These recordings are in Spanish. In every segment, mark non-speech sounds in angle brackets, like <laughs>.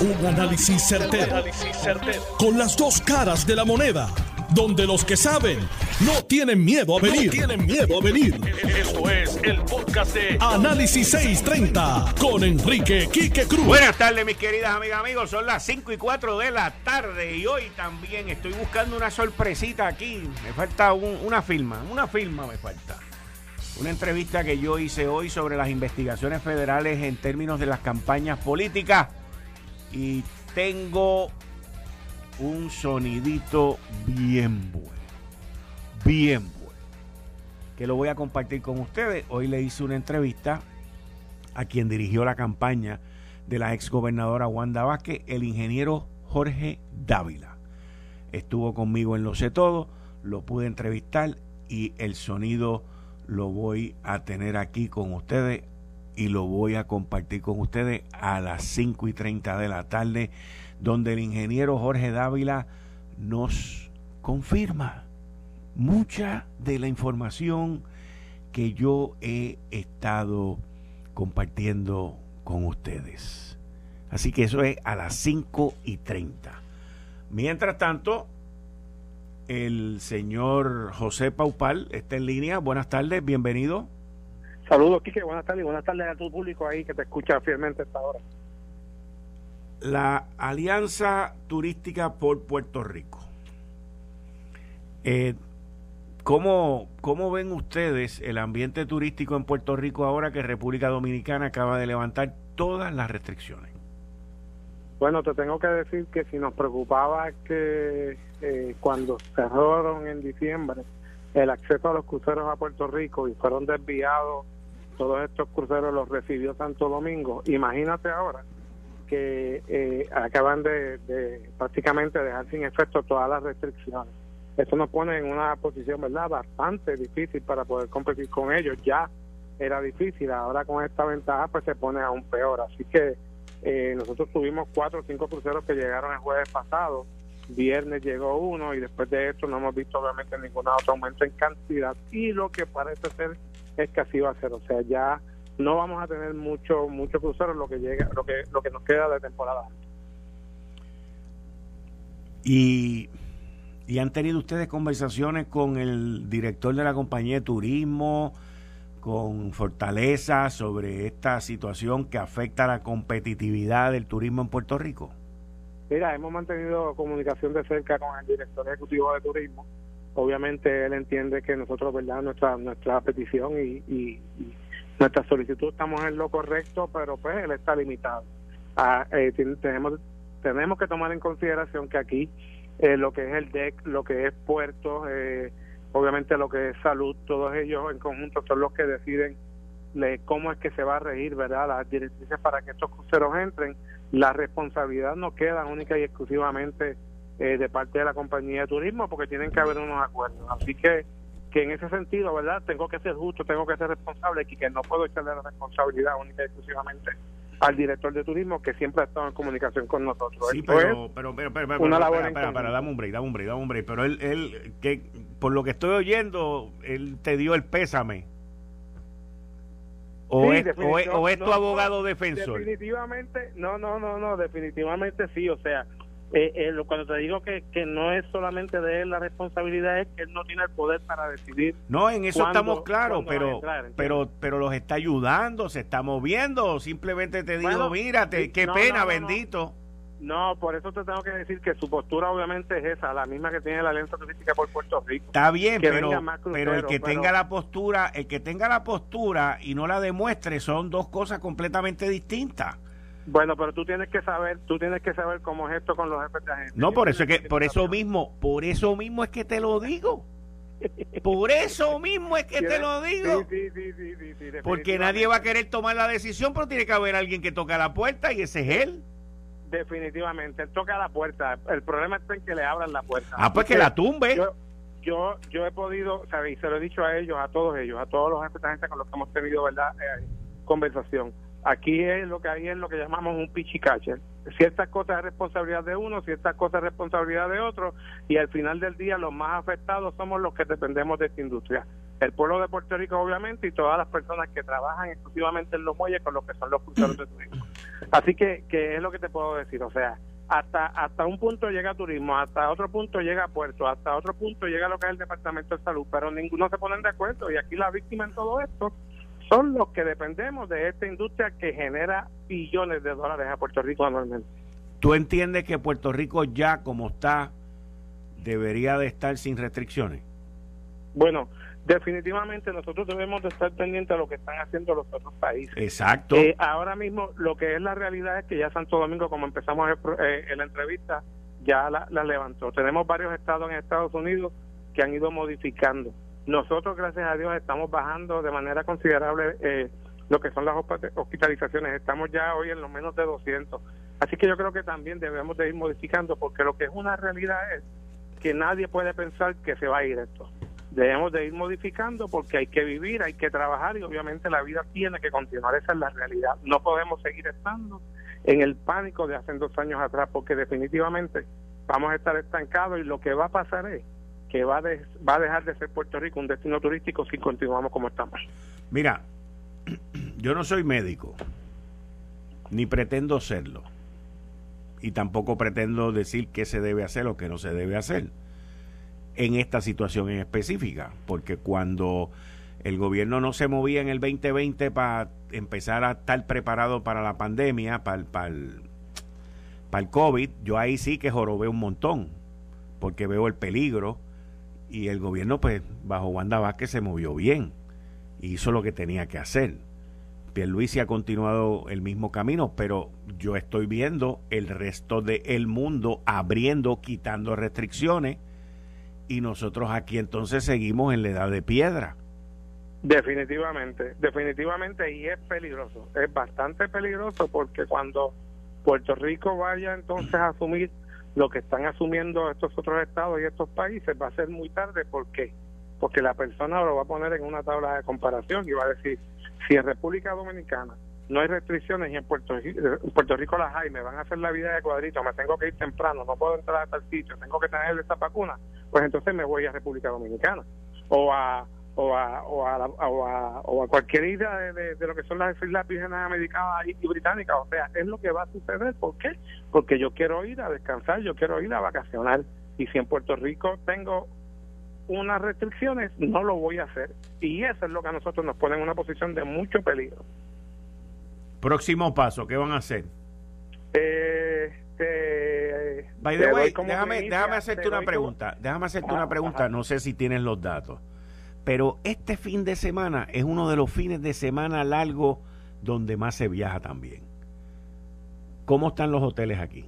Un análisis certero, Con las dos caras de la moneda. Donde los que saben no tienen miedo a venir. tienen miedo a venir. Esto es el podcast de Análisis 630 con Enrique Quique Cruz. Buenas tardes, mis queridas amigas, amigos. Son las 5 y 4 de la tarde y hoy también estoy buscando una sorpresita aquí. Me falta una firma, una firma me falta. Una entrevista que yo hice hoy sobre las investigaciones federales en términos de las campañas políticas y tengo un sonidito bien bueno. Bien bueno. Que lo voy a compartir con ustedes. Hoy le hice una entrevista a quien dirigió la campaña de la exgobernadora Wanda Vázquez, el ingeniero Jorge Dávila. Estuvo conmigo en Lo Sé Todo, lo pude entrevistar y el sonido lo voy a tener aquí con ustedes y lo voy a compartir con ustedes a las 5 y 30 de la tarde, donde el ingeniero Jorge Dávila nos confirma mucha de la información que yo he estado compartiendo con ustedes. Así que eso es a las 5 y 30. Mientras tanto, el señor José Paupal está en línea. Buenas tardes, bienvenido. Saludos, Quique. Buenas tardes. Buenas tardes a tu público ahí que te escucha fielmente esta hora. La Alianza Turística por Puerto Rico. Eh, ¿cómo, ¿Cómo ven ustedes el ambiente turístico en Puerto Rico ahora que República Dominicana acaba de levantar todas las restricciones? Bueno, te tengo que decir que si nos preocupaba que eh, cuando cerraron en diciembre el acceso a los cruceros a Puerto Rico y fueron desviados todos estos cruceros los recibió Santo Domingo. Imagínate ahora que eh, acaban de, prácticamente dejar sin efecto todas las restricciones. Eso nos pone en una posición, ¿verdad?, bastante difícil para poder competir con ellos. Ya era difícil, ahora con esta ventaja pues se pone aún peor. Así que eh, nosotros tuvimos cuatro o cinco cruceros que llegaron el jueves pasado, viernes llegó uno y después de esto no hemos visto obviamente ningún otro aumento en cantidad y lo que parece ser es que así va a ser, o sea, ya no vamos a tener mucho mucho cruceros lo que llega lo que lo que nos queda de temporada. Y y han tenido ustedes conversaciones con el director de la compañía de turismo, con Fortaleza sobre esta situación que afecta a la competitividad del turismo en Puerto Rico? Mira, hemos mantenido comunicación de cerca con el director ejecutivo de turismo. Obviamente él entiende que nosotros, ¿verdad? Nuestra nuestra petición y, nuestra solicitud estamos en lo correcto, pero pues él está limitado. Ah, eh, tenemos tenemos que tomar en consideración que aquí eh, lo que es el DEC, lo que es puertos, eh, obviamente lo que es salud, todos ellos en conjunto son los que deciden cómo es que se va a regir, ¿verdad? Las directrices para que estos cruceros entren. La responsabilidad no queda única y exclusivamente eh, de parte de la compañía de turismo porque tienen que haber unos acuerdos. Así que que en ese sentido, ¿verdad? Tengo que ser justo, tengo que ser responsable y que no puedo echarle la responsabilidad única y exclusivamente al director de turismo que siempre ha estado en comunicación con nosotros. Sí, pero, pero, pero, pero, una labor para, para, dame un break, dame un break, dame un break. Pero él, él, que por lo que estoy oyendo, él te dio el pésame. ¿O, es, o, es, tu abogado defensor? Definitivamente, no, no, no, no, definitivamente sí. O sea, eh, eh, cuando te digo que, que no es solamente de él la responsabilidad es que él no tiene el poder para decidir no en eso estamos claros pero pero pero los está ayudando se está moviendo simplemente te digo mírate qué pena bendito no, por eso te tengo que decir que su postura obviamente es esa, la misma que tiene la Alianza Turística por Puerto Rico. Está bien, pero, pero el que tenga la postura, el que tenga la postura y no la demuestre son dos cosas completamente distintas. Bueno, pero tú tienes que saber, tú tienes que saber cómo es esto con los jefes de agencia. No, por eso es que, por eso mismo, por eso mismo es que te lo digo. Por eso mismo es que te lo digo. Sí, sí, sí, sí, Porque nadie va a querer tomar la decisión, pero tiene que haber alguien que toque la puerta y ese es él. Definitivamente, él toca la puerta. El problema está en que le abran la puerta. Ah, pues que la tumbe. Yo, yo, he podido, ¿sabes? Y se lo he dicho a ellos, a todos ellos, a todos los jefes de agencia con los que hemos tenido, ¿verdad? Eh, conversación Aquí es lo que hay es lo que llamamos un pichicache. Ciertas cosas es responsabilidad de uno, ciertas cosas es responsabilidad de otro, y al final del día los más afectados somos los que dependemos de esta industria. El pueblo de Puerto Rico, obviamente, y todas las personas que trabajan exclusivamente en los muelles con lo que son los cruceros de turismo. Así que, que es lo que te puedo decir, o sea, hasta hasta un punto llega turismo, hasta otro punto llega puerto, hasta otro punto llega lo que es el Departamento de Salud, pero ninguno se ponen de acuerdo y aquí la víctima en todo esto son los que dependemos de esta industria que genera billones de dólares a Puerto Rico anualmente. ¿Tú entiendes que Puerto Rico ya como está debería de estar sin restricciones? Bueno, definitivamente nosotros debemos de estar pendientes de lo que están haciendo los otros países. Exacto. Eh, ahora mismo lo que es la realidad es que ya Santo Domingo, como empezamos eh, en la entrevista, ya la, levantó. Tenemos varios estados en Estados Unidos que han ido modificando. Nosotros, gracias a Dios, estamos bajando de manera considerable eh, lo que son las hospitalizaciones. Estamos ya hoy en lo menos de 200. Así que yo creo que también debemos de ir modificando porque lo que es una realidad es que nadie puede pensar que se va a ir esto debemos de ir modificando porque hay que vivir, hay que trabajar y obviamente la vida tiene que continuar, esa es la realidad. No podemos seguir estando en el pánico de hace dos años atrás porque definitivamente vamos a estar estancados y lo que va a pasar es que va, va a dejar de ser Puerto Rico un destino turístico si continuamos como estamos. Mira, <clears throat> yo no soy médico, ni pretendo serlo, y tampoco pretendo decir qué se debe hacer o qué no se debe hacer en esta situación en específica, porque cuando el gobierno no se movía en el 2020 para empezar a estar preparado para la pandemia, para para el, para el COVID, yo ahí sí que jorobé un montón, porque veo el peligro y el gobierno pues bajo Wanda Vázquez se movió bien hizo lo que tenía que hacer. Pierluisi ha continuado el mismo camino, pero yo estoy viendo el resto del mundo abriendo, quitando restricciones y nosotros aquí entonces seguimos en la edad de piedra. Definitivamente, definitivamente y es peligroso, es bastante peligroso porque cuando Puerto Rico vaya entonces a asumir lo que están asumiendo estos otros estados y estos países va a ser muy tarde, ¿por qué? Porque la persona lo va a poner en una tabla de comparación y va a decir, si en República Dominicana no hay restricciones y en Puerto, Puerto Rico las hay, me van a hacer la vida de cuadrito, me tengo que ir temprano, no puedo entrar a tal sitio, tengo que tener esta vacuna, pues entonces me voy a República Dominicana o a o a, o a, o a, o a cualquier isla de, lo que son las islas vírgenes americanas y, británicas. O sea, es lo que va a suceder. ¿Por qué? Porque yo quiero ir a descansar, yo quiero ir a vacacionar. Y si en Puerto Rico tengo unas restricciones, no lo voy a hacer. Y eso es lo que a nosotros nos pone en una posición de mucho peligro. Próximo paso, ¿qué van a hacer? Eh, By the way, déjame, déjame hacerte una pregunta. Déjame hacerte una pregunta. No sé si tienes los datos. Pero este fin de semana es uno de los fines de semana largo donde más se viaja también. ¿Cómo están los hoteles aquí?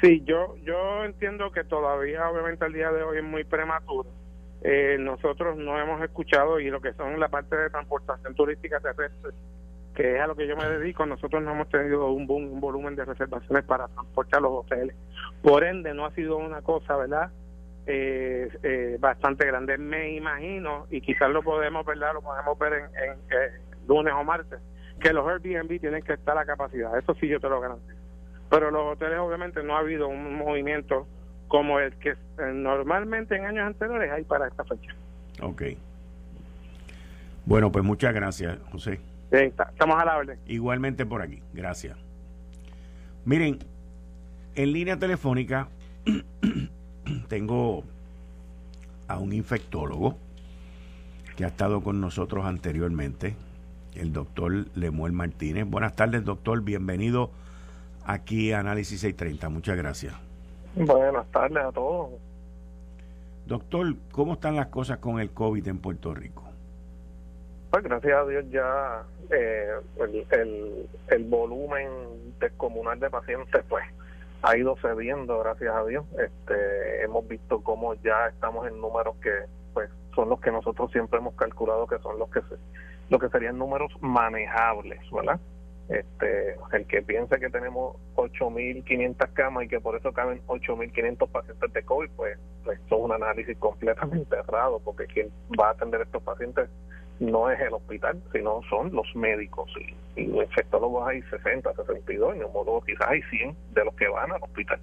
Sí, yo, yo entiendo que todavía, obviamente, el día de hoy es muy prematuro. Eh, nosotros no hemos escuchado y lo que son la parte de transportación turística terrestre que es a lo que yo me dedico, nosotros no hemos tenido un, boom, un volumen de reservaciones para transporte a los hoteles. Por ende, no ha sido una cosa, ¿verdad? Eh, eh, bastante grande. Me imagino, y quizás lo podemos, ¿verdad? Lo podemos ver en, eh, lunes o martes, que los Airbnb tienen que estar a capacidad. Eso sí yo te lo garantizo. Pero los hoteles, obviamente, no ha habido un movimiento como el que normalmente en años anteriores hay para esta fecha. Ok. Bueno, pues muchas gracias, José estamos a la orden. Igualmente por aquí, gracias. Miren, en línea telefónica <clears throat> <clears throat> tengo a un infectólogo que ha estado con nosotros anteriormente, el doctor Lemuel Martínez. Buenas tardes, doctor. Bienvenido aquí a Análisis 630. Muchas gracias. Buenas tardes a todos. Doctor, ¿cómo están las cosas con el COVID en Puerto Rico? Pues gracias a Dios ya eh, el, el, volumen descomunal de pacientes pues ha ido cediendo, gracias a Dios. Este, hemos visto cómo ya estamos en números que pues son los que nosotros siempre hemos calculado que son los que se, lo que serían números manejables, ¿verdad? Este, el que piense que tenemos 8.500 camas y que por eso caben 8.500 pacientes de COVID, pues, pues es un análisis completamente errado, porque quien va a atender estos pacientes no es el hospital, sino son los médicos. Y, y infectólogos hay 60, 62, y neumólogos quizás hay 100 de los que van al hospital.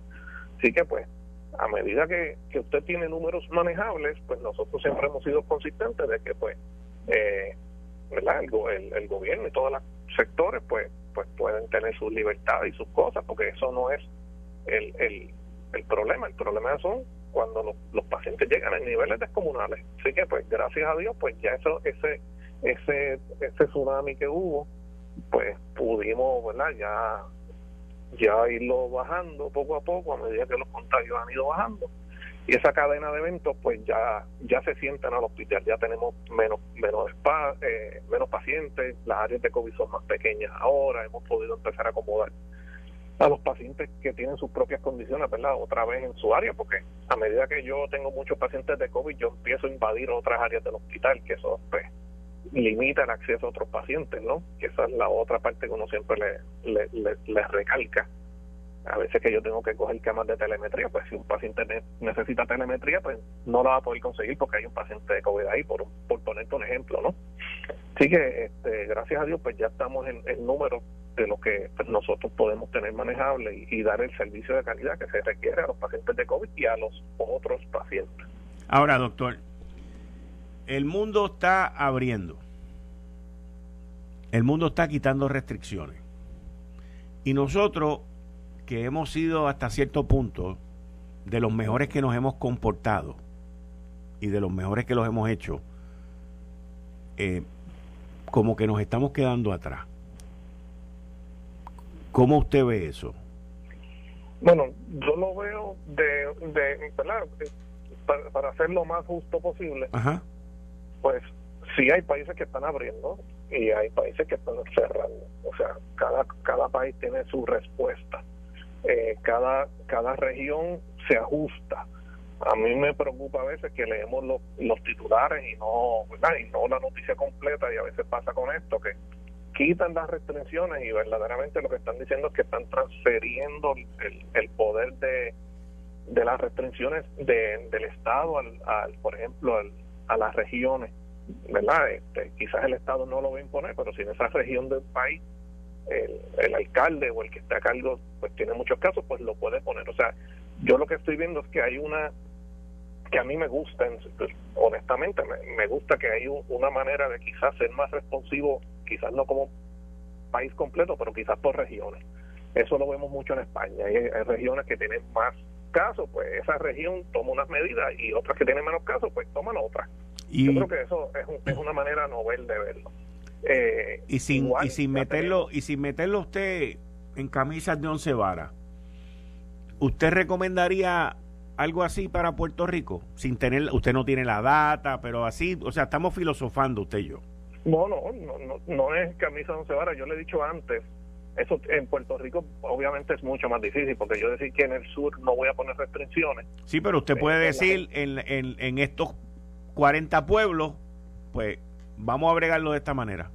Así que pues, a medida que, que usted tiene números manejables, pues nosotros siempre hemos sido consistentes de que pues, eh, ¿verdad? El, el, gobierno y todos los sectores pues pues pueden tener sus libertades y sus cosas, porque eso no es el, el, el problema. El problema son cuando los, pacientes llegan a niveles descomunales. Así que, pues, gracias a Dios, pues ya eso, ese, ese, ese tsunami que hubo, pues pudimos, ¿verdad? Ya, ya irlo bajando poco a poco a medida que los contagios han ido bajando y esa cadena de eventos pues ya ya se sienten al hospital ya tenemos menos menos eh, menos pacientes las áreas de covid son más pequeñas ahora hemos podido empezar a acomodar a los pacientes que tienen sus propias condiciones verdad otra vez en su área porque a medida que yo tengo muchos pacientes de covid yo empiezo a invadir otras áreas del hospital que eso pues limita el acceso a otros pacientes no que esa es la otra parte que uno siempre le, le, le, le recalca a veces que yo tengo que coger camas de telemetría, pues si un paciente necesita telemetría, pues no la va a poder conseguir porque hay un paciente de COVID ahí, por, por ponerte un ejemplo, ¿no? Así que, este, gracias a Dios, pues ya estamos en el número de lo que pues, nosotros podemos tener manejable y, y, dar el servicio de calidad que se requiere a los pacientes de COVID y a los otros pacientes. Ahora, doctor, el mundo está abriendo. El mundo está quitando restricciones. Y nosotros que hemos sido hasta cierto punto de los mejores que nos hemos comportado y de los mejores que los hemos hecho, eh, como que nos estamos quedando atrás. ¿Cómo usted ve eso? Bueno, yo lo veo de, de Para, para hacer lo más justo posible, pues sí hay países que están abriendo y hay países que están cerrando. O sea, cada, cada país tiene su respuesta eh, cada, cada región se ajusta. A mí me preocupa a veces que leemos los, los titulares y no, y no la noticia completa y a veces pasa con esto que quitan las restricciones y verdaderamente lo que están diciendo es que están transfiriendo el, el poder de, de las restricciones de, del Estado, al, al por ejemplo, al, a las regiones, ¿verdad? Este, quizás el Estado no lo va a imponer, pero si en esa región del país el, alcalde o el que está a cargo pues tiene muchos casos, pues lo puede poner. O sea, yo lo que estoy viendo es que hay una que a mí me gusta, pues, honestamente, me, gusta que hay una manera de quizás ser más responsivo, quizás no como país completo, pero quizás por regiones. Eso lo vemos mucho en España. Hay, regiones que tienen más casos, pues esa región toma unas medidas y otras que tienen menos casos, pues toman otras. Yo creo que eso es, es una manera novel de verlo. Eh, y sin, y sin meterlo, y sin meterlo usted en camisas de once varas, ¿usted recomendaría algo así para Puerto Rico? Sin tener, usted no tiene la data, pero así, o sea, estamos filosofando usted y yo. No, no, no, no, es camisa de once varas, yo le he dicho antes, eso en Puerto Rico obviamente es mucho más difícil, porque yo decir que en el sur no voy a poner restricciones. Sí, pero usted puede decir en, en, en estos 40 pueblos, pues vamos a bregarlo de esta manera.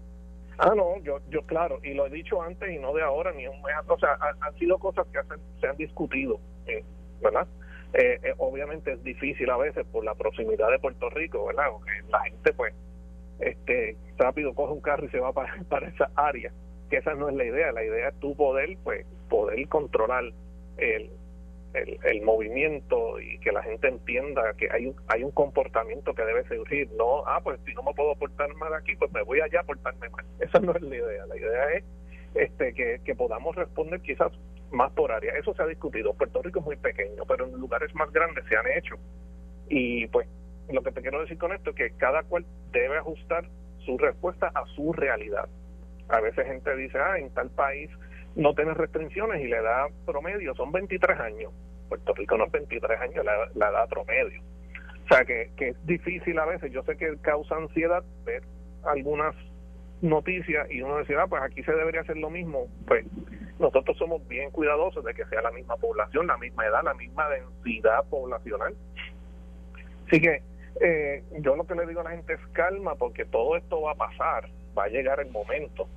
Ah, no, yo, yo claro, y lo he dicho antes y no de ahora ni un mes, o sea, han, sido cosas que se han discutido, eh, ¿verdad? Eh, eh, obviamente es difícil a veces por la proximidad de Puerto Rico, ¿verdad? Porque la gente pues este rápido coge un carro y se va para, <laughs> para esa área, que esa no es la idea, la idea es tu poder, pues poder controlar el, el, movimiento y que la gente entienda que hay un, hay un comportamiento que debe surgir. No, ah, pues si no me puedo portar mal aquí, pues me voy allá a portarme mal. <laughs> Esa no es la idea. La idea es este que, que podamos responder quizás más por área. Eso se ha discutido. Puerto Rico es muy pequeño, pero en lugares más grandes se han hecho. Y pues lo que te quiero decir con esto es que cada cual debe ajustar su respuesta a su realidad. A veces gente dice, ah, en tal país no tiene restricciones y la edad promedio son 23 años. Puerto Rico no es 23 años la, la edad promedio. O sea que, que es difícil a veces, yo sé que causa ansiedad ver algunas noticias y uno decir, ah, pues aquí se debería hacer lo mismo. Pues nosotros somos bien cuidadosos de que sea la misma población, la misma edad, la misma densidad poblacional. Así que eh, yo lo que le digo a la gente es calma porque todo esto va a pasar, va a llegar el momento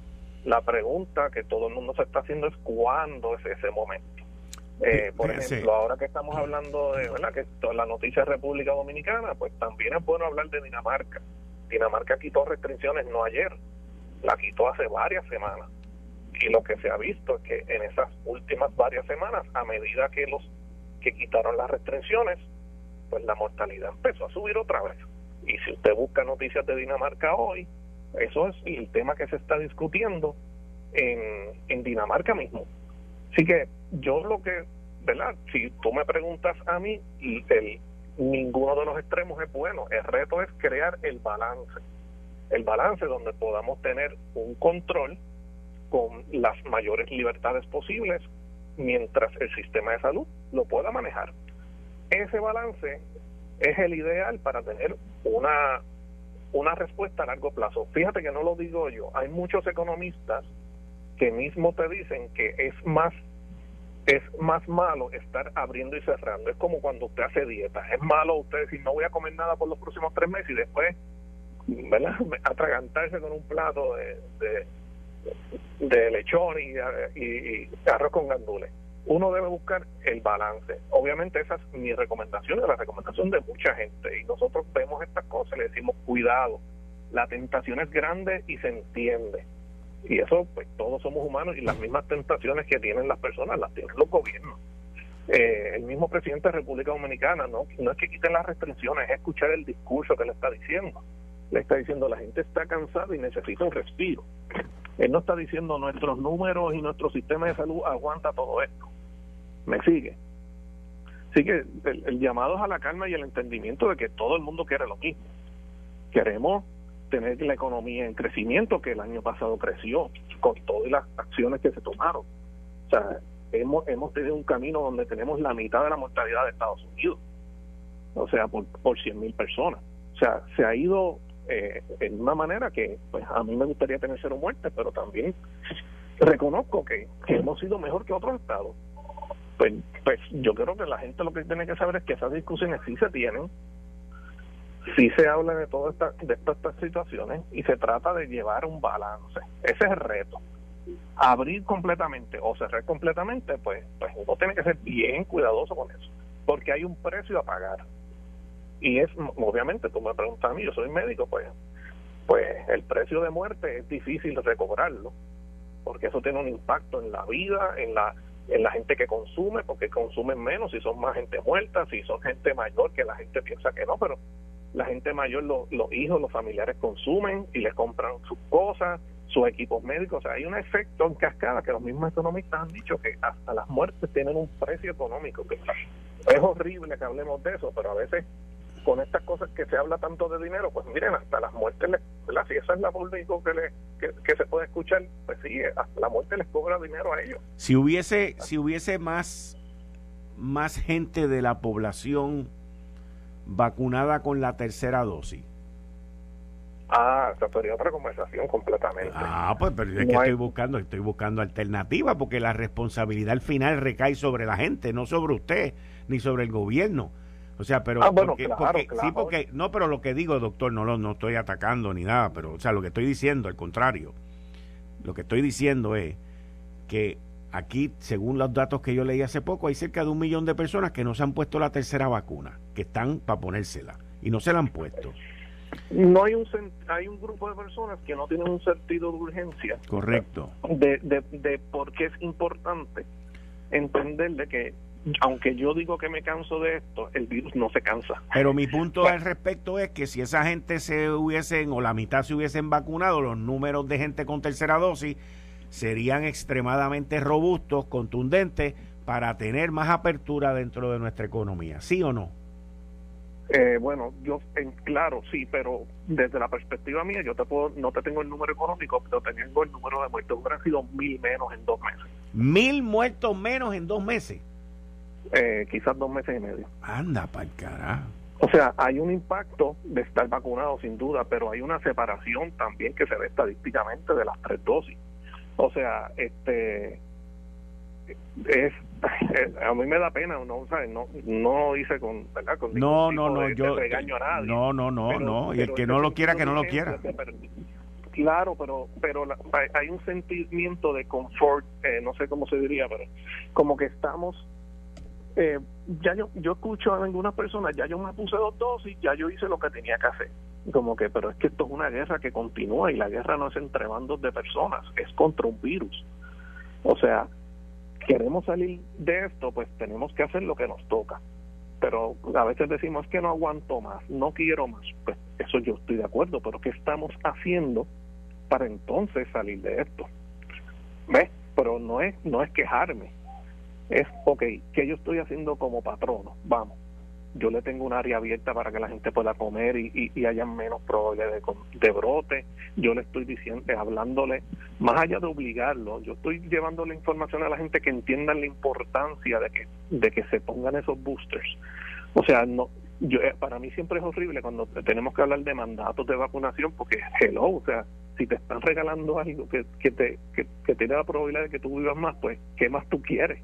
la pregunta que todo el mundo se está haciendo es cuándo es ese momento. Eh, por ejemplo, ahora que estamos hablando de ¿verdad? que la noticia de República Dominicana, pues también es bueno hablar de Dinamarca. Dinamarca quitó restricciones no ayer, la quitó hace varias semanas. Y lo que se ha visto es que en esas últimas varias semanas, a medida que los que quitaron las restricciones, pues la mortalidad empezó a subir otra vez. Y si usted busca noticias de Dinamarca hoy, eso es el tema que se está discutiendo en, en Dinamarca mismo. Así que yo lo que, ¿verdad? Si tú me preguntas a mí, el, ninguno de los extremos es bueno. El reto es crear el balance. El balance donde podamos tener un control con las mayores libertades posibles mientras el sistema de salud lo pueda manejar. Ese balance es el ideal para tener una, una respuesta a largo plazo. Fíjate que no lo digo yo, hay muchos economistas que mismo te dicen que es más es más malo estar abriendo y cerrando. Es como cuando usted hace dieta. Es malo usted decir no voy a comer nada por los próximos tres meses y después ¿verdad? atragantarse con un plato de, de, lechón y, y, arroz con gandules. Uno debe buscar el balance. Obviamente esa es mi recomendación, es la recomendación de mucha gente. Y nosotros vemos estas cosas y le decimos cuidado. La tentación es grande y se entiende y eso, pues todos somos humanos y las mismas tentaciones que tienen las personas las tienen los gobiernos. Eh, el mismo presidente de República Dominicana, no, no es que quiten las restricciones, es escuchar el discurso que le está diciendo. Le está diciendo la gente está cansada y necesita un respiro. Él no está diciendo nuestros números y nuestro sistema de salud aguanta todo esto. ¿Me sigue? Así que el, llamado es a la calma y el entendimiento de que todo el mundo quiere lo mismo. Queremos tener la economía en crecimiento, que el año pasado creció, con todas las acciones que se tomaron. O sea, hemos, hemos tenido un camino donde tenemos la mitad de la mortalidad de Estados Unidos, o sea, por, por 100 mil personas. O sea, se ha ido eh, en una manera que pues a mí me gustaría tener cero muertes, pero también reconozco que hemos sido mejor que otros estados. Pues, pues yo creo que la gente lo que tiene que saber es que esas discusiones sí se tienen, sí se habla de todas estas de estas situaciones y se trata de llevar un balance. Ese es el reto. Abrir completamente o cerrar completamente, pues, pues uno tiene que ser bien cuidadoso con eso, porque hay un precio a pagar. Y es, obviamente, tú me preguntas a mí, yo soy médico, pues, pues el precio de muerte es difícil recobrarlo, porque eso tiene un impacto en la vida, en la en la gente que consume, porque consumen menos, si son más gente muerta, si son gente mayor, que la gente piensa que no, pero la gente mayor, los, hijos, los familiares consumen y les compran sus cosas, sus equipos médicos. O sea, hay un efecto en cascada que los mismos economistas han dicho que hasta las muertes tienen un precio económico. Que es horrible que hablemos de eso, pero a veces con estas cosas que se habla tanto de dinero, pues miren, hasta las muertes, les, si esa es la público que, le, que, se puede escuchar, pues sí, hasta la muerte les cobra dinero a ellos. Si hubiese, si hubiese más, más gente de la población vacunada con la tercera dosis? Ah, esa sería otra conversación completamente. Ah, pues pero es que estoy buscando, estoy buscando alternativas porque la responsabilidad al final recae sobre la gente, no sobre usted ni sobre el gobierno. O sea, pero ah, bueno, claro, sí, porque no, pero lo que digo, doctor, no lo no estoy atacando ni nada, pero o sea, lo que estoy diciendo, al contrario, lo que estoy diciendo es que Aquí, según los datos que yo leí hace poco, hay cerca de un millón de personas que no se han puesto la tercera vacuna, que están para ponérsela y no se la han puesto. No hay un hay un grupo de personas que no tienen un sentido de urgencia. Correcto. De, de, de por qué es importante entender de que aunque yo digo que me canso de esto, el virus no se cansa. Pero mi punto al respecto es que si esa gente se hubiesen o la mitad se hubiesen vacunado, los números de gente con tercera dosis serían extremadamente robustos, contundentes, para tener más apertura dentro de nuestra economía. ¿Sí o no? Eh, bueno, yo, en, claro, sí, pero desde la perspectiva mía, yo te puedo, no te tengo el número económico, pero tengo el número de muertos. Hubieran sido mil menos en dos meses. ¿Mil muertos menos en dos meses? Eh, quizás dos meses y medio. Anda, para carajo. O sea, hay un impacto de estar vacunado sin duda, pero hay una separación también que se ve estadísticamente de las tres dosis. O sea, este es <laughs> a mí me da pena no ¿sabes? no no hice con verdad con no no no yo no no no no y el que no lo quiera que no lo quiera claro pero pero hay un sentimiento de confort eh, no sé cómo se diría pero como que estamos eh, ya yo yo escucho a algunas personas ya yo me puse dos dosis ya yo hice lo que tenía que hacer como que, pero es que esto es una guerra que continúa y la guerra no es entre bandos de personas, es contra un virus. O sea, queremos salir de esto, pues tenemos que hacer lo que nos toca. Pero a veces decimos que no aguanto más, no quiero más. Pues eso yo estoy de acuerdo, pero ¿qué estamos haciendo para entonces salir de esto? ¿ves? Pero no es, no es quejarme, es, ok, ¿qué yo estoy haciendo como patrono? Vamos, yo le tengo un área abierta para que la gente pueda comer y, y, haya menos probabilidades de, brote. Yo le estoy diciendo, hablándole, más allá de obligarlo, yo estoy llevando la información a la gente que entiendan la importancia de que, de que se pongan esos boosters. O sea, no, yo, eh, para mí siempre es horrible cuando tenemos que hablar de mandatos de vacunación porque, hello, o sea, si te están regalando algo que, que, te, que, que tiene la probabilidad de que tú vivas más, pues, ¿qué más tú quieres?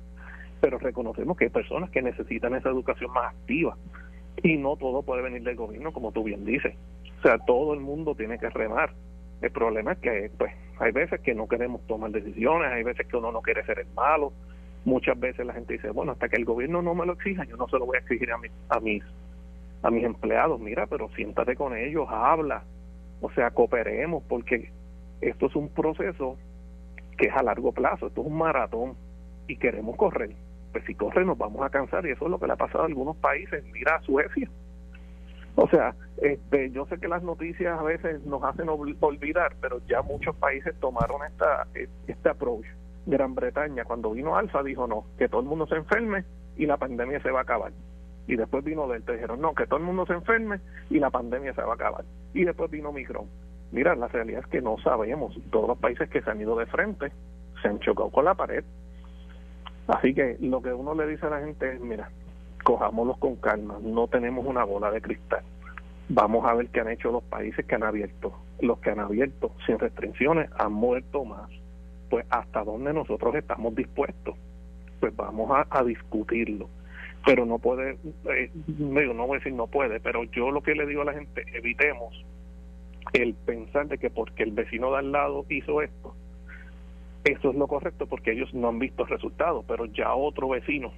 Pero reconocemos que hay personas que necesitan esa educación más activa y no todo puede venir del gobierno, como tú bien dices. O sea, todo el mundo tiene que remar. El problema es que pues hay veces que no queremos tomar decisiones, hay veces que uno no quiere ser el malo. Muchas veces la gente dice, bueno, hasta que el gobierno no me lo exija, yo no se lo voy a exigir a, mis a mis a mis empleados. Mira, pero siéntate con ellos, habla. O sea, cooperemos porque esto es un proceso que es a largo plazo, esto es un maratón y queremos correr pues si corre nos vamos a cansar y eso es lo que le ha pasado a algunos países. Mira Suecia. O sea, este, yo sé que las noticias a veces nos hacen olvidar, pero ya muchos países tomaron esta este approach. Gran Bretaña, cuando vino Alfa, dijo no, que todo el mundo se enferme y la pandemia se va a acabar. Y después vino Delta, dijeron no, que todo el mundo se enferme y la pandemia se va a acabar. Y después vino Micron. Mira, la realidad es que no sabemos. Todos los países que se han ido de frente se han chocado con la pared Así que lo que uno le dice a la gente es, mira, cojámoslos con calma, no tenemos una bola de cristal. Vamos a ver qué han hecho los países que han abierto. Los que han abierto sin restricciones han muerto más. Pues hasta dónde nosotros estamos dispuestos. Pues vamos a, discutirlo. Pero no puede, eh, no voy a decir no puede, pero yo lo que le digo a la gente, evitemos el pensar de que porque el vecino de al lado hizo esto, eso es lo correcto porque ellos no han visto resultados, pero ya otro vecino,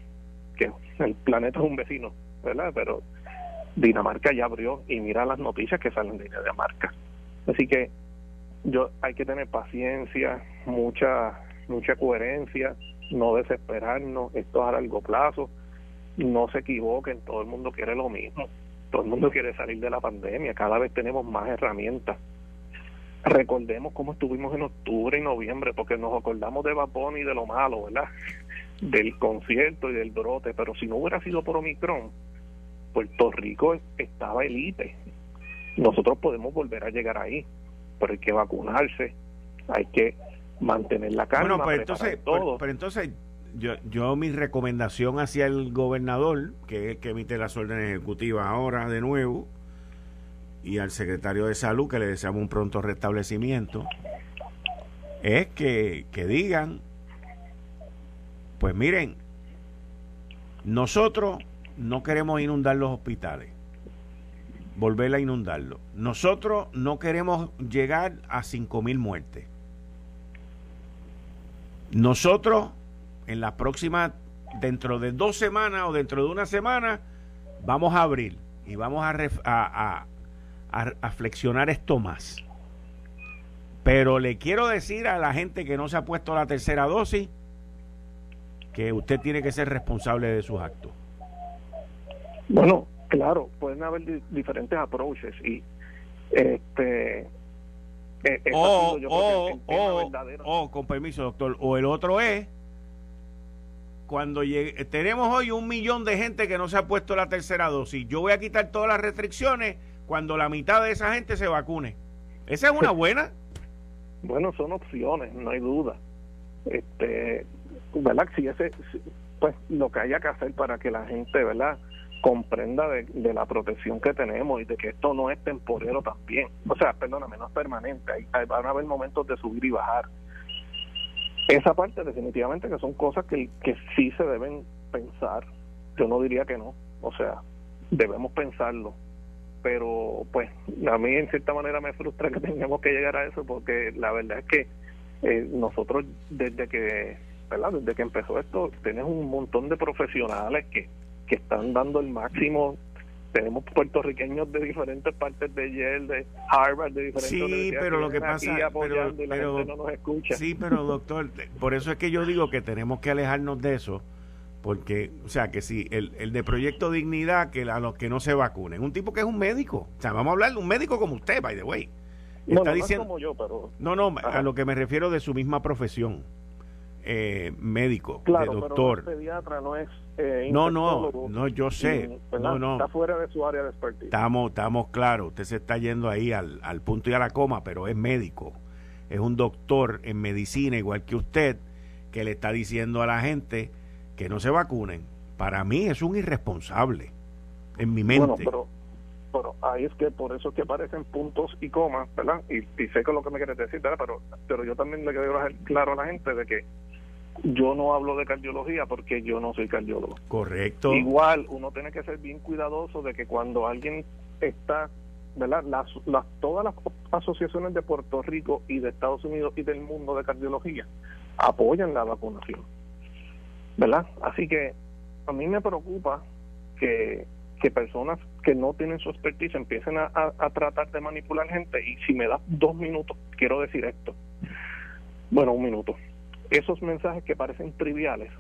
que <laughs> el planeta es un vecino, ¿verdad? Pero Dinamarca ya abrió y mira las noticias que salen de Dinamarca. Así que yo hay que tener paciencia, mucha mucha coherencia, no desesperarnos, esto es a largo plazo, no se equivoquen, todo el mundo quiere lo mismo, todo el mundo quiere salir de la pandemia, cada vez tenemos más herramientas recordemos cómo estuvimos en octubre y noviembre, porque nos acordamos de Babón y de lo malo, ¿verdad? Del concierto y del brote, pero si no hubiera sido por Omicron, Puerto Rico estaba elite. Nosotros podemos volver a llegar ahí, pero hay que vacunarse, hay que mantener la calma. Bueno, pues entonces, todo. Pero, entonces, yo, yo mi recomendación hacia el gobernador, que es el que emite las órdenes ejecutivas ahora de nuevo, y al secretario de salud, que le deseamos un pronto restablecimiento, es que, que digan, pues miren, nosotros no queremos inundar los hospitales, volver a inundarlos. Nosotros no queremos llegar a mil muertes. Nosotros, en la próxima, dentro de dos semanas o dentro de una semana, vamos a abrir y vamos a, flexionar esto más. Pero le quiero decir a la gente que no se ha puesto la tercera dosis que usted tiene que ser responsable de sus actos. Bueno, claro, pueden haber diferentes approaches y este o, o, o, con permiso doctor, o el otro es cuando llegue, tenemos hoy un millón de gente que no se ha puesto la tercera dosis, yo voy a quitar todas las restricciones cuando la mitad de esa gente se vacune. ¿Esa es una <laughs> buena? bueno, son opciones, no hay duda. Este, ¿verdad? Si ese, pues lo que haya que hacer para que la gente, ¿verdad? comprenda de, la protección que tenemos y de que esto no es temporero también. O sea, perdóname, no es permanente. Hay, van a haber momentos de subir y bajar. Esa parte definitivamente que son cosas que, que sí se deben pensar. Yo no diría que no. O sea, debemos pensarlo pero pues a mí en cierta manera me frustra que <laughs> tengamos que llegar a eso porque la verdad es que eh, nosotros desde que ¿verdad? desde que empezó esto tenemos un montón de profesionales que, que están dando el máximo tenemos puertorriqueños de diferentes partes de Yale, de Harvard, de diferentes Sí, pero lo que pasa pero, no nos escucha. Sí, pero doctor, por eso es que yo digo que tenemos que alejarnos de eso porque, o sea, que si el, el, de Proyecto Dignidad, que a los que no se vacunen, un tipo que es un médico, o sea, vamos a hablar de un médico como usted, by the way. no, no, diciendo, como yo, pero... No, no, a lo que me refiero de su misma profesión. eh, médico, de doctor. Pero pediatra no es eh, no, no, no, yo sé. no, no. Está fuera de su área de expertise. Estamos, estamos claros. Usted se está yendo ahí al, al punto y a la coma, pero es médico. Es un doctor en medicina, igual que usted, que le está diciendo a la gente que no se vacunen. Para mí es un irresponsable, en mi mente. Bueno, pero, pero ahí es que por eso es que aparecen puntos y comas, ¿verdad? Y, y sé que es lo que me quieres decir, ¿verdad? Pero, pero yo también le quiero dejar claro a la gente de que yo no hablo de cardiología porque yo no soy cardiólogo. Correcto. Igual uno tiene que ser bien cuidadoso de que cuando alguien está, ¿verdad? Las, las, todas las asociaciones de Puerto Rico y de Estados Unidos y del mundo de cardiología apoyan la vacunación, ¿verdad? Así que a mí me preocupa que, personas que no tienen su expertise empiecen a, a tratar de manipular gente y si me das dos minutos quiero decir esto. Bueno, un minuto esos mensajes que parecen triviales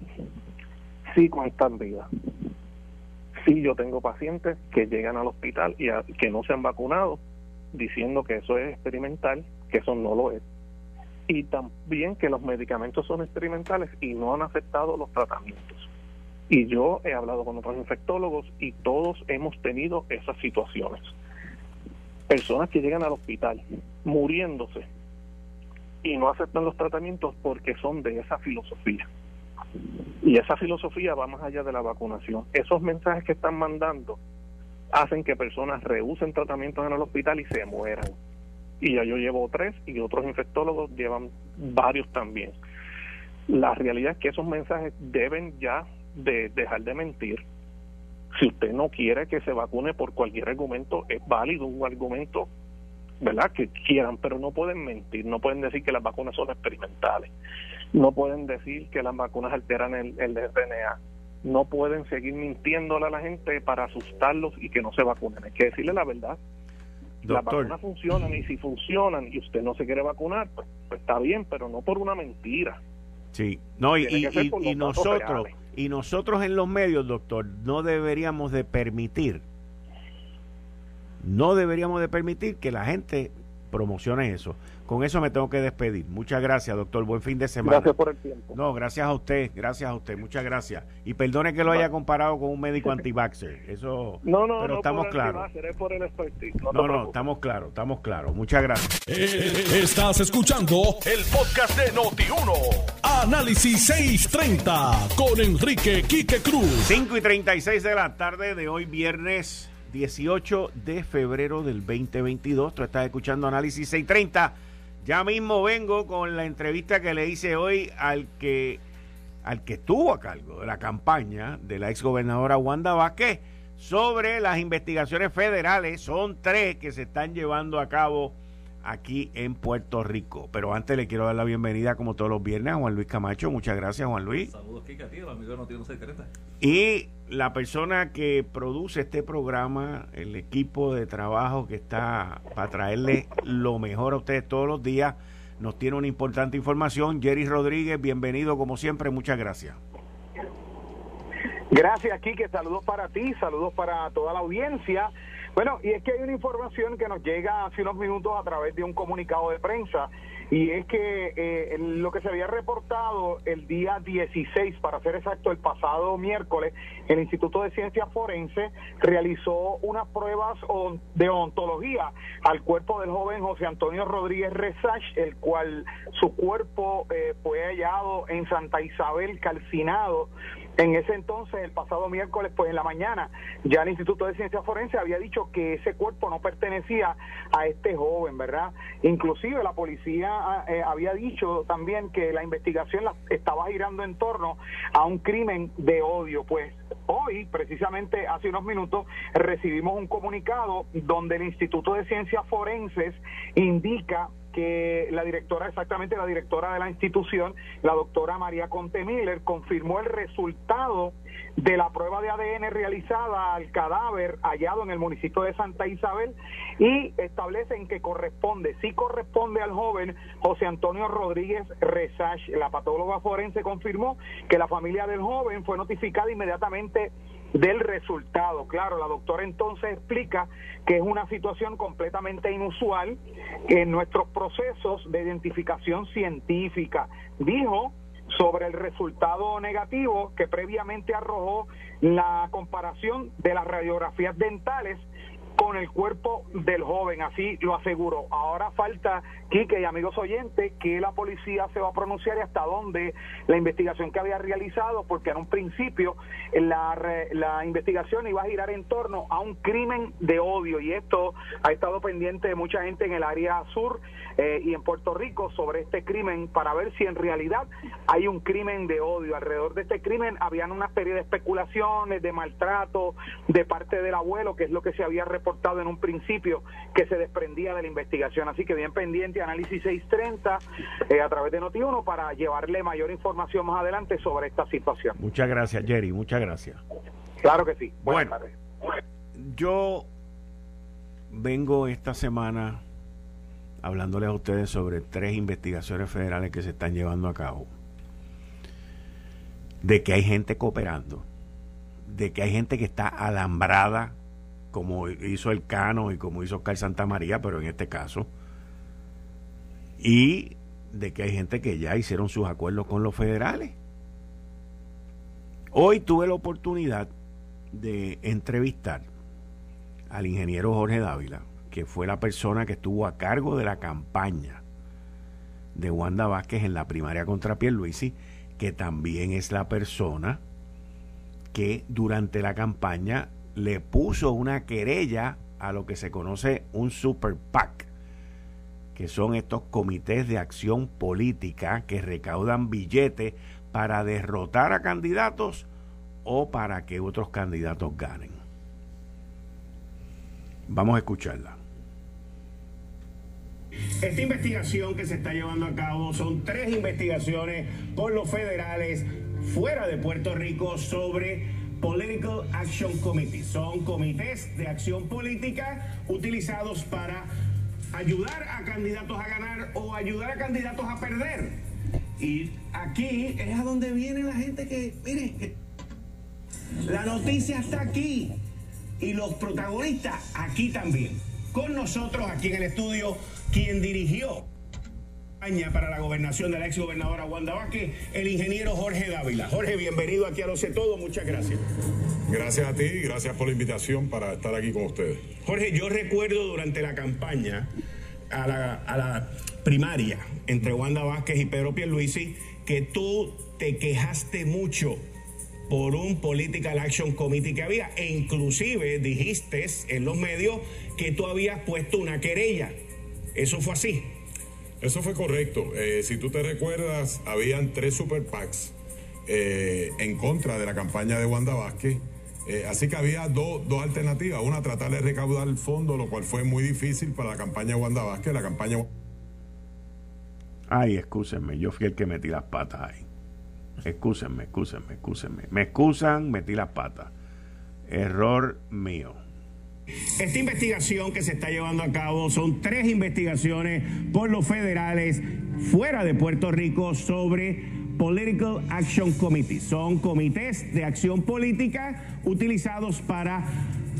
sí cuentan vida. Sí, yo tengo pacientes que llegan al hospital y que no se han vacunado diciendo que eso es experimental, que eso no lo es. Y también que los medicamentos son experimentales y no han aceptado los tratamientos. Y yo he hablado con otros infectólogos y todos hemos tenido esas situaciones. Personas que llegan al hospital muriéndose y no aceptan los tratamientos porque son de esa filosofía. Y esa filosofía va más allá de la vacunación. Esos mensajes que están mandando hacen que personas rehúsen tratamientos en el hospital y se mueran. Y ya yo llevo tres y otros infectólogos llevan varios también. La realidad es que esos mensajes deben ya de dejar de mentir. Si usted no quiere que se vacune por cualquier argumento, es válido un argumento ¿verdad? Que quieran, pero no pueden mentir, no pueden decir que las vacunas son experimentales, no pueden decir que las vacunas alteran el, el RNA, no pueden seguir mintiéndole a la gente para asustarlos y que no se vacunen. Hay que decirle la verdad. Las vacunas funcionan y si funcionan y usted no se quiere vacunar, pues, pues está bien, pero no por una mentira. Sí, no, y, y nosotros, y nosotros en los medios, doctor, no deberíamos de permitir no deberíamos de permitir que la gente promocione eso. Con eso me tengo que despedir. Muchas gracias, doctor. Buen fin de semana. Gracias por el tiempo. No, gracias a usted, gracias a usted. Muchas gracias. Y perdone que lo haya comparado con un médico <laughs> anti Eso, no, no, pero estamos claros. No, no, estamos claros, estamos claros. Muchas gracias. Eh, estás escuchando el podcast de Noti1. Análisis 630 con Enrique Quique Cruz. 5 y 36 de la tarde de hoy, viernes 18 de febrero del 2022. Tú estás escuchando Análisis 630. Ya mismo vengo con la entrevista que le hice hoy al que, al que estuvo a cargo de la campaña de la exgobernadora Wanda Vázquez sobre las investigaciones federales. Son tres que se están llevando a cabo aquí en Puerto Rico. Pero antes le quiero dar la bienvenida, como todos los viernes, a Juan Luis Camacho. Muchas gracias, Juan Luis. Saludos, Kika, tío, amigo no tiene secreta. Y la persona que produce este programa, el equipo de trabajo que está para traerle lo mejor a ustedes todos los días, nos tiene una importante información. Jerry Rodríguez, bienvenido como siempre, muchas gracias. Gracias, Kike. Saludos para ti, saludos para toda la audiencia. Bueno, y es que hay una información que nos llega hace unos minutos a través de un comunicado de prensa y es que eh, lo que se había reportado el día 16, para ser exacto, el pasado miércoles, el Instituto de Ciencias Forense realizó unas pruebas de ontología al cuerpo del joven José Antonio Rodríguez Resach, el cual su cuerpo eh, fue hallado en Santa Isabel calcinado en ese entonces, el pasado miércoles, pues en la mañana, ya el Instituto de Ciencias Forenses había dicho que ese cuerpo no pertenecía a este joven, ¿verdad? Inclusive la policía ah, eh, había dicho también que la investigación la estaba girando en torno a un crimen de odio. Pues hoy, precisamente hace unos minutos, recibimos un comunicado donde el Instituto de Ciencias Forenses indica que la directora, exactamente la directora de la institución, la doctora María Conte Miller, confirmó el resultado de la prueba de ADN realizada al cadáver hallado en el municipio de Santa Isabel y establecen que corresponde, sí corresponde al joven José Antonio Rodríguez Resach. La patóloga forense confirmó que la familia del joven fue notificada inmediatamente del resultado. Claro, la doctora entonces explica que es una situación completamente inusual en nuestros procesos de identificación científica. Dijo sobre el resultado negativo que previamente arrojó la comparación de las radiografías dentales con el cuerpo del joven, así lo aseguró. Ahora falta, Quique y amigos oyentes, que la policía se va a pronunciar y hasta dónde la investigación que había realizado, porque en un principio la, la investigación iba a girar en torno a un crimen de odio y esto ha estado pendiente de mucha gente en el área sur eh, y en Puerto Rico sobre este crimen para ver si en realidad hay un crimen de odio. Alrededor de este crimen habían una serie de especulaciones, de maltrato de parte del abuelo, que es lo que se había reportado en un principio que se desprendía de la investigación. Así que bien pendiente, análisis 630 eh, a través de Noti1 para llevarle mayor información más adelante sobre esta situación. Muchas gracias, Jerry. Muchas gracias. Claro que sí. bueno, yo vengo esta semana hablándoles a ustedes sobre tres investigaciones federales que se están llevando a cabo. De que hay gente cooperando, de que hay gente que está alambrada, como hizo el Cano y como hizo Oscar Santa María, pero en este caso, y de que hay gente que ya hicieron sus acuerdos con los federales. Hoy tuve la oportunidad de entrevistar al ingeniero Jorge Dávila, que fue la persona que estuvo a cargo de la campaña de Wanda Vázquez en la primaria contra Pierluisi, que también es la persona que durante la campaña le puso una querella a lo que se conoce un super PAC, que son estos comités de acción política que recaudan billetes para derrotar a candidatos o para que otros candidatos ganen. Vamos a escucharla. Esta investigación que se está llevando a cabo son tres investigaciones por los federales fuera de Puerto Rico sobre Political Action Committee. Son comités de acción política utilizados para ayudar a candidatos a ganar o ayudar a candidatos a perder. Y aquí es a donde viene la gente que, mire, la noticia está aquí y los protagonistas aquí también. Con nosotros aquí en el estudio quien dirigió para la gobernación de la ex gobernadora Wanda Vázquez, el ingeniero Jorge Dávila. Jorge, bienvenido aquí a Lo Sé Todo, muchas gracias. Gracias a ti y gracias por la invitación para estar aquí con ustedes. Jorge, yo recuerdo durante la campaña a la, a la primaria entre Wanda Vázquez y Pedro Pierluisi que tú te quejaste mucho por un Political Action Committee que había e inclusive dijiste en los medios que tú habías puesto una querella ¿Eso fue así? Eso fue correcto. Eh, si tú te recuerdas, habían tres super PACs eh, en contra de la campaña de Wanda Vázquez. Eh, así que había dos alternativas. Una, tratar de recaudar el fondo, lo cual fue muy difícil para la campaña de Wanda Vázquez. La campaña... Ay, excúsenme, yo fui el que metí las patas ahí. Excúsenme, excúsenme, excúsenme. Me excusan, metí las patas. Error mío. Esta investigación que se está llevando a cabo son tres investigaciones por los federales fuera de Puerto Rico sobre Political Action Committee. Son comités de acción política utilizados para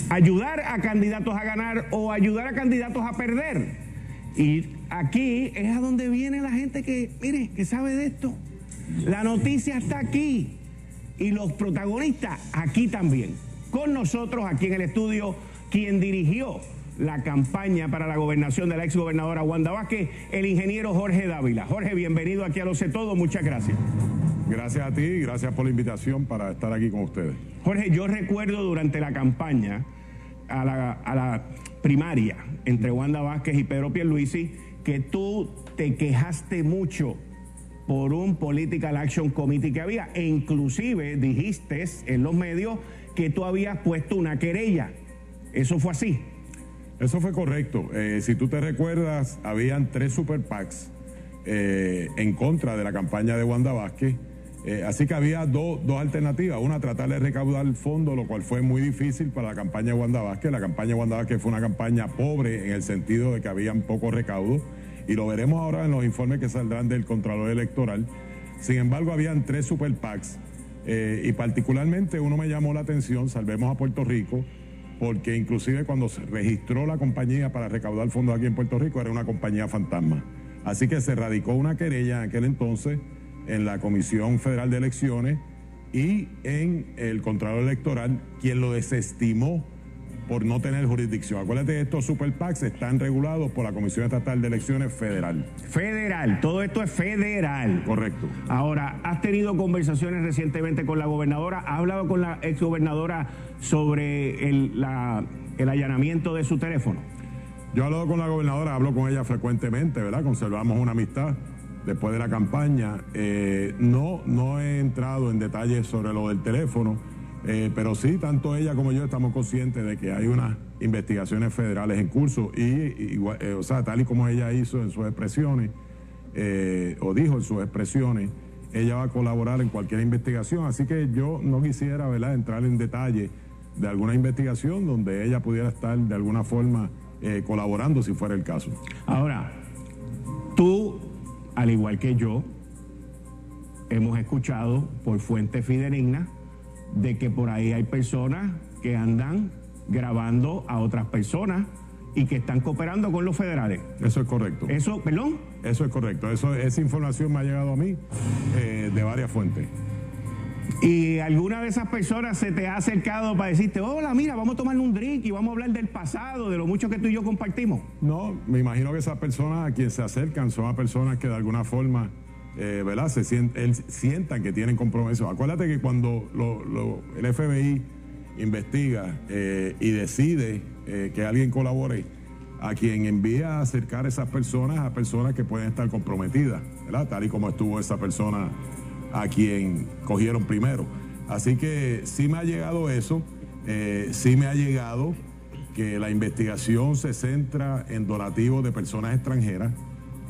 ayudar a candidatos a ganar o ayudar a candidatos a perder. Y aquí es a donde viene la gente que, mire, que sabe de esto. La noticia está aquí y los protagonistas aquí también. Con nosotros aquí en el estudio quien dirigió la campaña para la gobernación de la ex gobernadora Wanda Vázquez, el ingeniero Jorge Dávila. Jorge, bienvenido aquí a Lo Sé Todo, muchas gracias. Gracias a ti y gracias por la invitación para estar aquí con ustedes. Jorge, yo recuerdo durante la campaña a la, a la primaria entre Wanda Vázquez y Pedro Pierluisi que tú te quejaste mucho por un Political Action Committee que había e inclusive dijiste en los medios que tú habías puesto una querella ¿Eso fue así? Eso fue correcto. Eh, si tú te recuerdas, habían tres super PACs eh, en contra de la campaña de Wanda Vázquez. Eh, así que había dos alternativas. Una, tratar de recaudar el fondo, lo cual fue muy difícil para la campaña de Wanda Vázquez. La campaña de Wanda Vázquez fue una campaña pobre en el sentido de que habían poco recaudo. Y lo veremos ahora en los informes que saldrán del Contralor Electoral. Sin embargo, habían tres super PACs. y particularmente uno me llamó la atención, Salvemos a Puerto Rico, porque inclusive cuando se registró la compañía para recaudar fondos aquí en Puerto Rico era una compañía fantasma. Así que se radicó una querella en aquel entonces en la Comisión Federal de Elecciones y en el Contralor Electoral, quien lo desestimó por no tener jurisdicción. Acuérdate que estos super PACs están regulados por la Comisión Estatal de Elecciones Federal. Federal, todo esto es federal. Correcto. Ahora, ¿has tenido conversaciones recientemente con la gobernadora? ¿Has hablado con la exgobernadora sobre el, la, el allanamiento de su teléfono? Yo he hablado con la gobernadora, hablo con ella frecuentemente, ¿verdad? Conservamos una amistad después de la campaña. Eh, no, no he entrado en detalles sobre lo del teléfono, eh, pero sí, tanto ella como yo estamos conscientes de que hay unas investigaciones federales en curso y, eh, o sea, tal y como ella hizo en sus expresiones, o dijo en sus expresiones, ella va a colaborar en cualquier investigación, así que yo no quisiera, ¿verdad?, entrar en detalle de alguna investigación donde ella pudiera estar de alguna forma colaborando si fuera el caso. Ahora, tú al igual que yo, hemos escuchado por fuente fidedigna de que por ahí hay personas que andan grabando a otras personas y que están cooperando con los federales. Eso es correcto. Eso, perdón. Eso es correcto. Eso, esa información me ha llegado a mí eh, de varias fuentes. ¿Y alguna de esas personas se te ha acercado para decirte, hola, mira, vamos a tomar un drink y vamos a hablar del pasado, de lo mucho que tú y yo compartimos? No, me imagino que esas personas a quienes se acercan son personas que de alguna forma, eh. Se sientan, que tienen compromiso. Acuérdate que cuando el FBI investiga eh, y decide eh, que alguien colabore, a quien envía a acercar a esas personas a personas que pueden estar comprometidas, ¿verdad? Tal y como estuvo esa persona a quien cogieron primero. Así que sí me ha llegado eso, eh, sí me ha llegado que la investigación se centra en donativos de personas extranjeras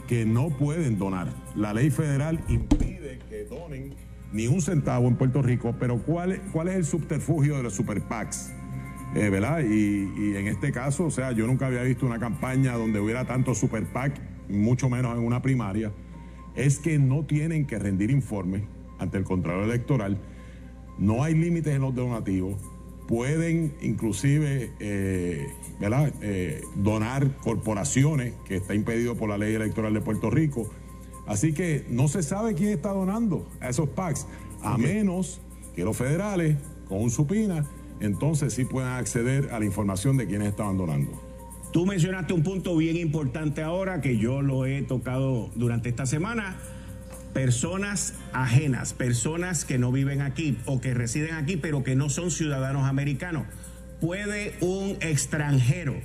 que no pueden donar. La ley federal impide que donen ni un centavo en Puerto Rico, pero ¿cuál, es el subterfugio de los super PACs? Eh, ¿Verdad? Y, y, en este caso, o sea, yo nunca había visto una campaña donde hubiera tanto super PAC, mucho menos en una primaria es que no tienen que rendir informes ante el Contralor Electoral, no hay límites en los donativos, pueden inclusive eh, eh, donar corporaciones, que está impedido por la ley electoral de Puerto Rico. Así que no se sabe quién está donando a esos PACs, a menos que los federales, con un supina, entonces sí puedan acceder a la información de quiénes estaban donando. Tú mencionaste un punto bien importante ahora que yo lo he tocado durante esta semana. Personas ajenas, personas que no viven aquí o que residen aquí pero que no son ciudadanos americanos. ¿Puede un extranjero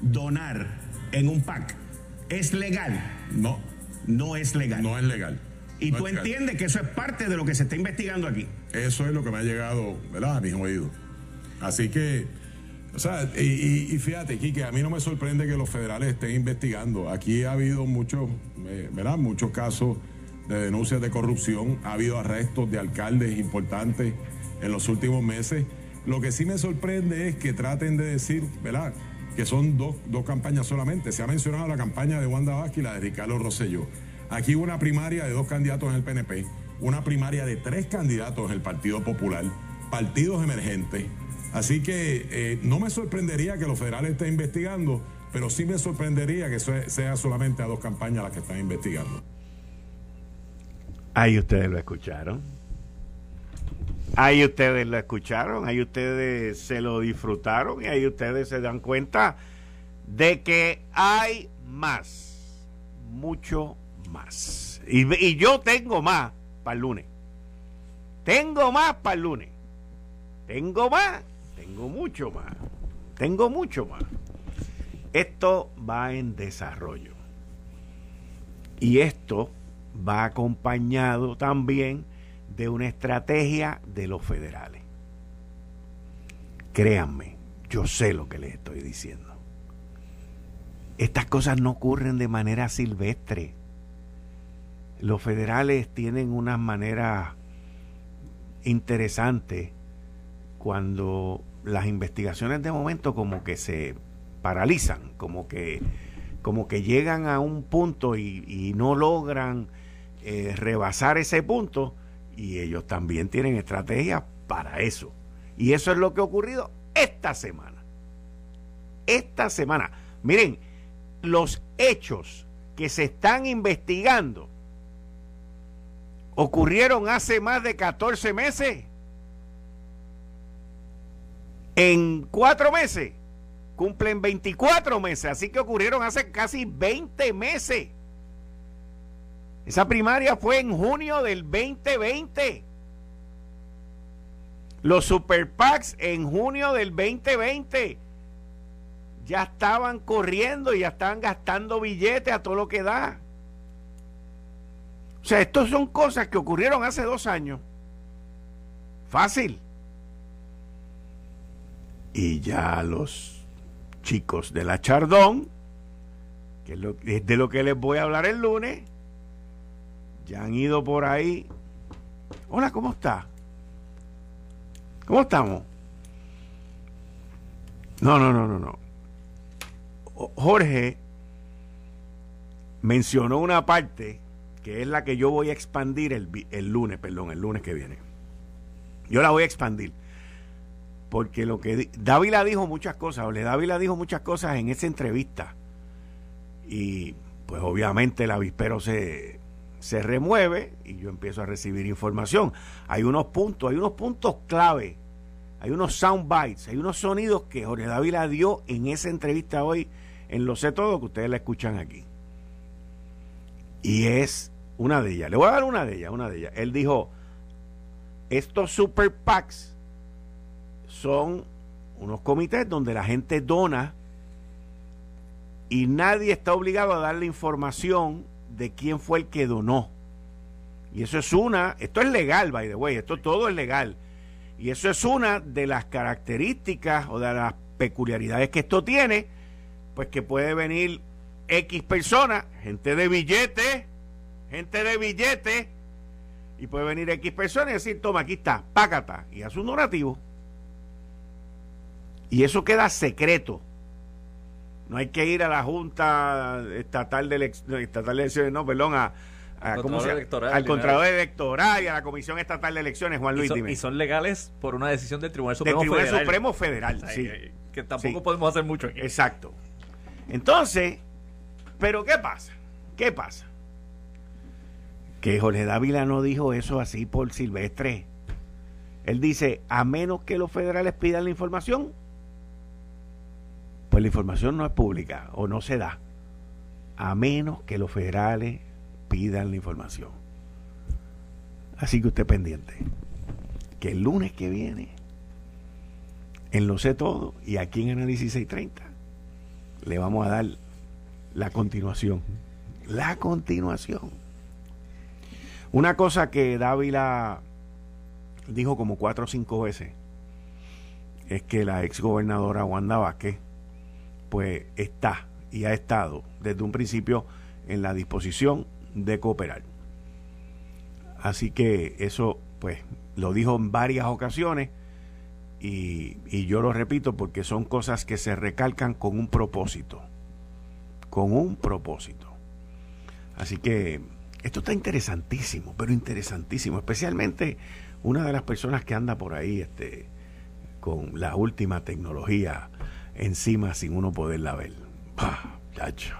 donar en un PAC? ¿Es legal? No. No es legal. No es legal. Y tú entiendes que eso es parte de lo que se está investigando aquí. Eso es lo que me ha llegado, ¿verdad? A mis oídos. Así que o sea, y, fíjate, Kike, a mí no me sorprende que los federales estén investigando. Aquí ha habido muchos, eh, ¿verdad? Muchos casos de denuncias de corrupción, ha habido arrestos de alcaldes importantes en los últimos meses. Lo que sí me sorprende es que traten de decir, ¿verdad? Que son dos, dos campañas solamente. Se ha mencionado la campaña de Wanda Vázquez y la de Ricardo Rosselló. Aquí hubo una primaria de dos candidatos en el PNP, una primaria de tres candidatos en el Partido Popular, partidos emergentes Así que eh, no me sorprendería que los federales estén investigando, pero sí me sorprendería que sea solamente a dos campañas las que están investigando. Ahí ustedes lo escucharon. Ahí ustedes lo escucharon, ahí ustedes se lo disfrutaron y ahí ustedes se dan cuenta de que hay más, mucho más. Y, yo tengo más para el lunes. Tengo más para el lunes. Tengo más tengo mucho más. Tengo mucho más. Esto va en desarrollo. Y esto va acompañado también de una estrategia de los federales. Créanme, yo sé lo que les estoy diciendo. Estas cosas no ocurren de manera silvestre. Los federales tienen una manera interesante cuando las investigaciones de momento como que se paralizan, como que, como que llegan a un punto y, no logran eh, rebasar ese punto y ellos también tienen estrategias para eso. Y eso es lo que ha ocurrido esta semana. Esta semana. Miren, los hechos que se están investigando ocurrieron hace más de 14 meses. En cuatro meses cumplen 24 meses, así que ocurrieron hace casi 20 meses. Esa primaria fue en junio del 2020. Los super PACs en junio del 2020 ya estaban corriendo y ya estaban gastando billetes a todo lo que da. O sea, estas son cosas que ocurrieron hace dos años. Fácil. Y ya los chicos de la Chardón, que es de lo que les voy a hablar el lunes, ya han ido por ahí. Hola, ¿cómo está? ¿Cómo estamos? No, no, no, no, no. Jorge mencionó una parte que es la que yo voy a expandir el, el lunes, perdón, el lunes que viene. Yo la voy a expandir. Porque lo que Dávila dijo muchas cosas, Ole Dávila dijo muchas cosas en esa entrevista. Y pues obviamente el avispero se, se remueve y yo empiezo a recibir información. Hay unos puntos, hay unos puntos clave, hay unos sound bites, hay unos sonidos que Jorge Dávila dio en esa entrevista hoy en Lo sé todo que ustedes la escuchan aquí. Y es una de ellas. Le voy a dar una de ellas, una de ellas. Él dijo, estos super PACs son unos comités donde la gente dona y nadie está obligado a darle información de quién fue el que donó. Y eso es una, esto es legal, by the way, esto todo es legal. Y eso es una de las características o de las peculiaridades que esto tiene, pues que puede venir X personas, gente de billete, gente de billete, y puede venir X personas y decir, toma, aquí está, pácata, y hace un donativo. Y eso queda secreto. No hay que ir a la Junta Estatal de, Elecciones, no, perdón, a, al Contralor Electoral y a la Comisión Estatal de Elecciones, Juan Luis. Y son, legales por una decisión del Tribunal Supremo del Tribunal Supremo Federal, sí. Que, tampoco podemos hacer mucho aquí. Exacto. Entonces, ¿pero qué pasa? ¿Qué pasa? Que Jorge Dávila no dijo eso así por silvestre. Él dice, a menos que los federales pidan la información, pues la información no es pública o no se da, a menos que los federales pidan la información. Así que usted pendiente, que el lunes que viene, en Lo sé todo y aquí en Análisis 630, le vamos a dar la continuación. La continuación. Una cosa que Dávila dijo como cuatro o cinco veces es que la ex gobernadora Wanda Vázquez pues está y ha estado desde un principio en la disposición de cooperar. Así que eso, pues, lo dijo en varias ocasiones y, y, yo lo repito porque son cosas que se recalcan con un propósito, con un propósito. Así que esto está interesantísimo, pero interesantísimo, especialmente una de las personas que anda por ahí este, con la última tecnología encima sin uno poderla ver. Chacho.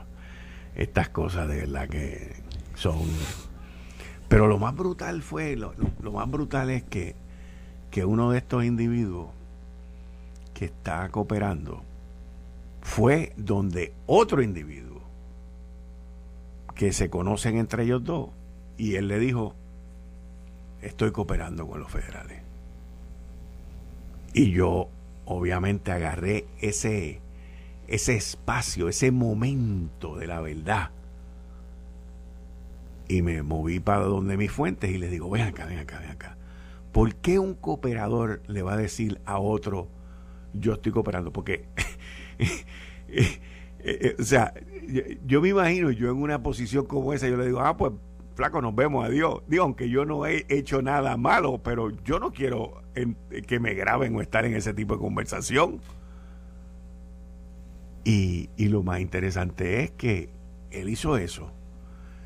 Estas cosas de verdad que son. Pero lo más brutal fue, lo, más brutal es que, que uno de estos individuos que está cooperando fue donde otro individuo que se conocen entre ellos dos y él le dijo estoy cooperando con los federales y yo obviamente agarré ese, ese espacio, ese momento de la verdad. Y me moví para donde mis fuentes y le digo, ven acá, ven acá, ven acá. ¿Por qué un cooperador le va a decir a otro, yo estoy cooperando? Porque, <laughs> eh, eh, o sea, yo, me imagino, yo en una posición como esa, yo le digo, ah, pues flaco, nos vemos, adiós. Digo, aunque yo no he hecho nada malo, pero yo no quiero que me graben o estar en ese tipo de conversación. Y, lo más interesante es que él hizo eso.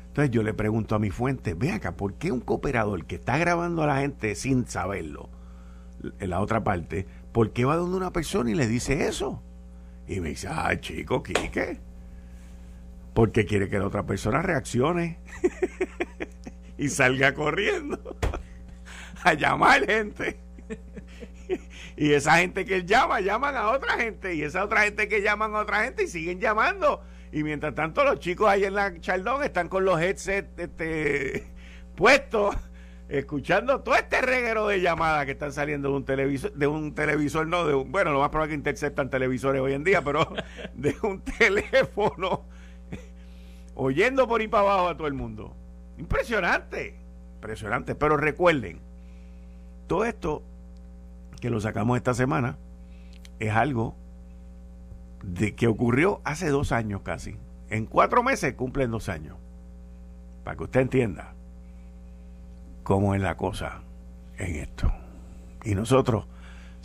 Entonces yo le pregunto a mi fuente, ve acá, ¿por qué un cooperador que está grabando a la gente sin saberlo, en la otra parte, ¿por qué va donde una persona y le dice eso? Y me dice, ay chico, Quique, porque quiere que la otra persona reaccione. <laughs> y salga corriendo a llamar gente. Y esa gente que él llama, llaman a otra gente. Y esa otra gente que llaman a otra gente y siguen llamando. Y mientras tanto, los chicos ahí en la Chaldón están con los headsets este, puestos, escuchando todo este reguero de llamadas que están saliendo de un televisor, de un televisor, no, de un, bueno, lo más probable es que interceptan televisores hoy en día, pero <laughs> de un teléfono, oyendo por ahí para abajo a todo el mundo. Impresionante, impresionante. Pero recuerden, todo esto que lo sacamos esta semana es algo de que ocurrió hace dos años casi. En cuatro meses cumplen dos años. Para que usted entienda cómo es la cosa en esto. Y nosotros